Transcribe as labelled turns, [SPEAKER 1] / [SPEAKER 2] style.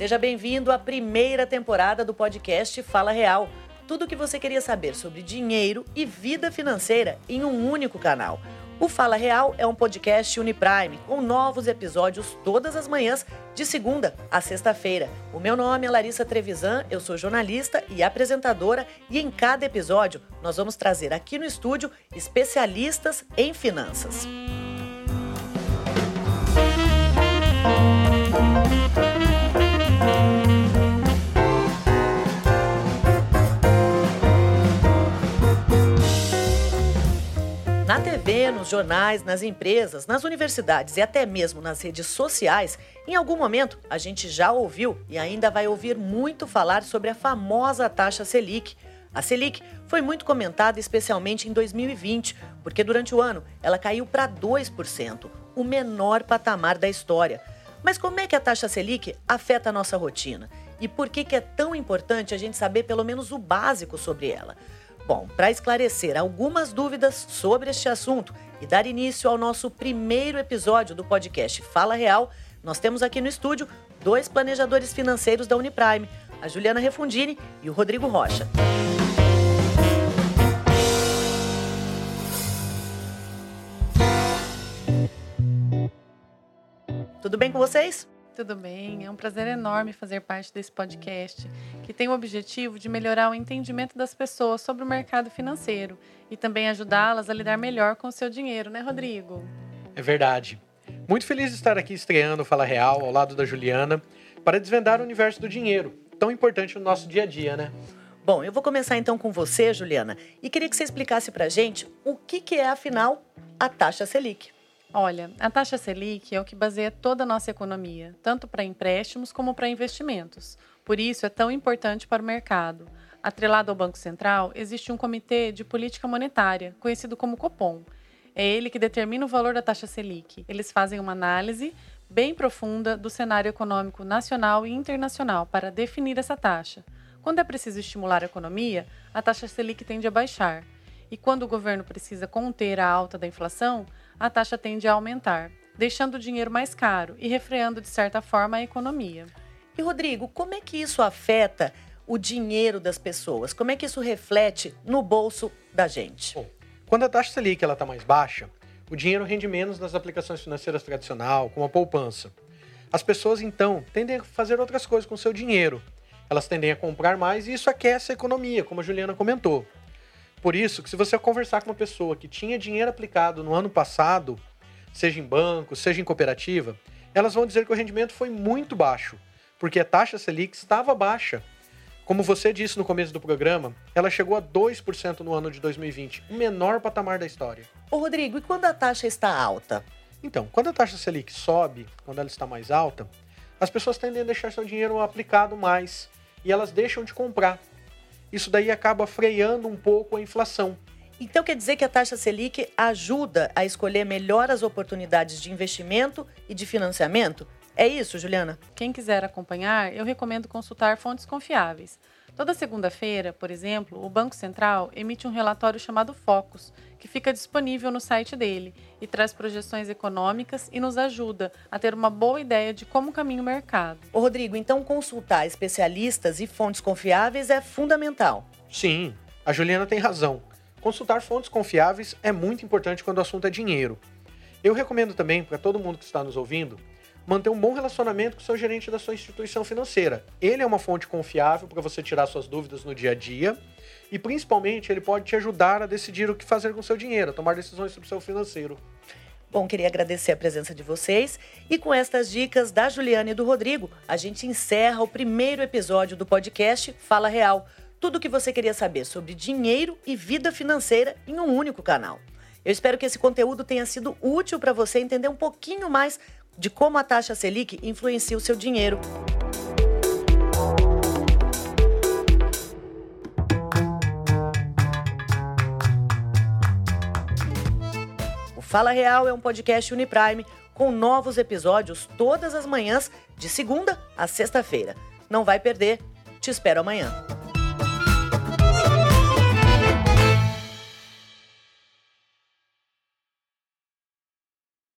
[SPEAKER 1] Seja bem-vindo à primeira temporada do podcast Fala Real. Tudo o que você queria saber sobre dinheiro e vida financeira em um único canal. O Fala Real é um podcast Uniprime, com novos episódios todas as manhãs, de segunda a sexta-feira. O meu nome é Larissa Trevisan, eu sou jornalista e apresentadora, e em cada episódio nós vamos trazer aqui no estúdio especialistas em finanças. TV, nos jornais, nas empresas, nas universidades e até mesmo nas redes sociais, em algum momento a gente já ouviu e ainda vai ouvir muito falar sobre a famosa taxa Selic. A Selic foi muito comentada especialmente em 2020, porque durante o ano ela caiu para 2%, o menor patamar da história. Mas como é que a taxa Selic afeta a nossa rotina? E por que, que é tão importante a gente saber pelo menos o básico sobre ela? Bom, para esclarecer algumas dúvidas sobre este assunto e dar início ao nosso primeiro episódio do podcast Fala Real, nós temos aqui no estúdio dois planejadores financeiros da Uniprime, a Juliana Refundini e o Rodrigo Rocha. Tudo bem com vocês?
[SPEAKER 2] Tudo bem, é um prazer enorme fazer parte desse podcast, que tem o objetivo de melhorar o entendimento das pessoas sobre o mercado financeiro e também ajudá-las a lidar melhor com o seu dinheiro, né, Rodrigo?
[SPEAKER 3] É verdade. Muito feliz de estar aqui estreando o Fala Real ao lado da Juliana para desvendar o universo do dinheiro, tão importante no nosso dia a dia, né?
[SPEAKER 1] Bom, eu vou começar então com você, Juliana, e queria que você explicasse para gente o que, que é, afinal, a taxa Selic.
[SPEAKER 2] Olha, a taxa Selic é o que baseia toda a nossa economia, tanto para empréstimos como para investimentos. Por isso, é tão importante para o mercado. Atrelado ao Banco Central, existe um comitê de política monetária, conhecido como Copom. É ele que determina o valor da taxa Selic. Eles fazem uma análise bem profunda do cenário econômico nacional e internacional para definir essa taxa. Quando é preciso estimular a economia, a taxa Selic tende a baixar. E quando o governo precisa conter a alta da inflação, a taxa tende a aumentar, deixando o dinheiro mais caro e refreando, de certa forma, a economia.
[SPEAKER 1] E, Rodrigo, como é que isso afeta o dinheiro das pessoas? Como é que isso reflete no bolso da gente?
[SPEAKER 3] Bom, quando a taxa Selic está mais baixa, o dinheiro rende menos nas aplicações financeiras tradicional, como a poupança. As pessoas, então, tendem a fazer outras coisas com o seu dinheiro. Elas tendem a comprar mais e isso aquece a economia, como a Juliana comentou. Por isso, que se você conversar com uma pessoa que tinha dinheiro aplicado no ano passado, seja em banco, seja em cooperativa, elas vão dizer que o rendimento foi muito baixo, porque a taxa Selic estava baixa. Como você disse no começo do programa, ela chegou a 2% no ano de 2020, o menor patamar da história.
[SPEAKER 1] Ô Rodrigo, e quando a taxa está alta?
[SPEAKER 3] Então, quando a taxa Selic sobe, quando ela está mais alta, as pessoas tendem a deixar seu dinheiro aplicado mais e elas deixam de comprar isso daí acaba freando um pouco a inflação.
[SPEAKER 1] Então quer dizer que a taxa Selic ajuda a escolher melhor as oportunidades de investimento e de financiamento? É isso, Juliana?
[SPEAKER 2] Quem quiser acompanhar, eu recomendo consultar fontes confiáveis. Toda segunda-feira, por exemplo, o Banco Central emite um relatório chamado Focus, que fica disponível no site dele e traz projeções econômicas e nos ajuda a ter uma boa ideia de como caminha o mercado.
[SPEAKER 1] Ô Rodrigo, então consultar especialistas e fontes confiáveis é fundamental.
[SPEAKER 3] Sim, a Juliana tem razão. Consultar fontes confiáveis é muito importante quando o assunto é dinheiro. Eu recomendo também para todo mundo que está nos ouvindo manter um bom relacionamento com o seu gerente da sua instituição financeira. Ele é uma fonte confiável para você tirar suas dúvidas no dia a dia e, principalmente, ele pode te ajudar a decidir o que fazer com seu dinheiro, tomar decisões sobre o seu financeiro.
[SPEAKER 1] Bom, queria agradecer a presença de vocês e com estas dicas da Juliana e do Rodrigo, a gente encerra o primeiro episódio do podcast Fala Real. Tudo o que você queria saber sobre dinheiro e vida financeira em um único canal. Eu espero que esse conteúdo tenha sido útil para você entender um pouquinho mais de como a taxa Selic influencia o seu dinheiro. O Fala Real é um podcast Uniprime com novos episódios todas as manhãs, de segunda a sexta-feira. Não vai perder. Te espero amanhã.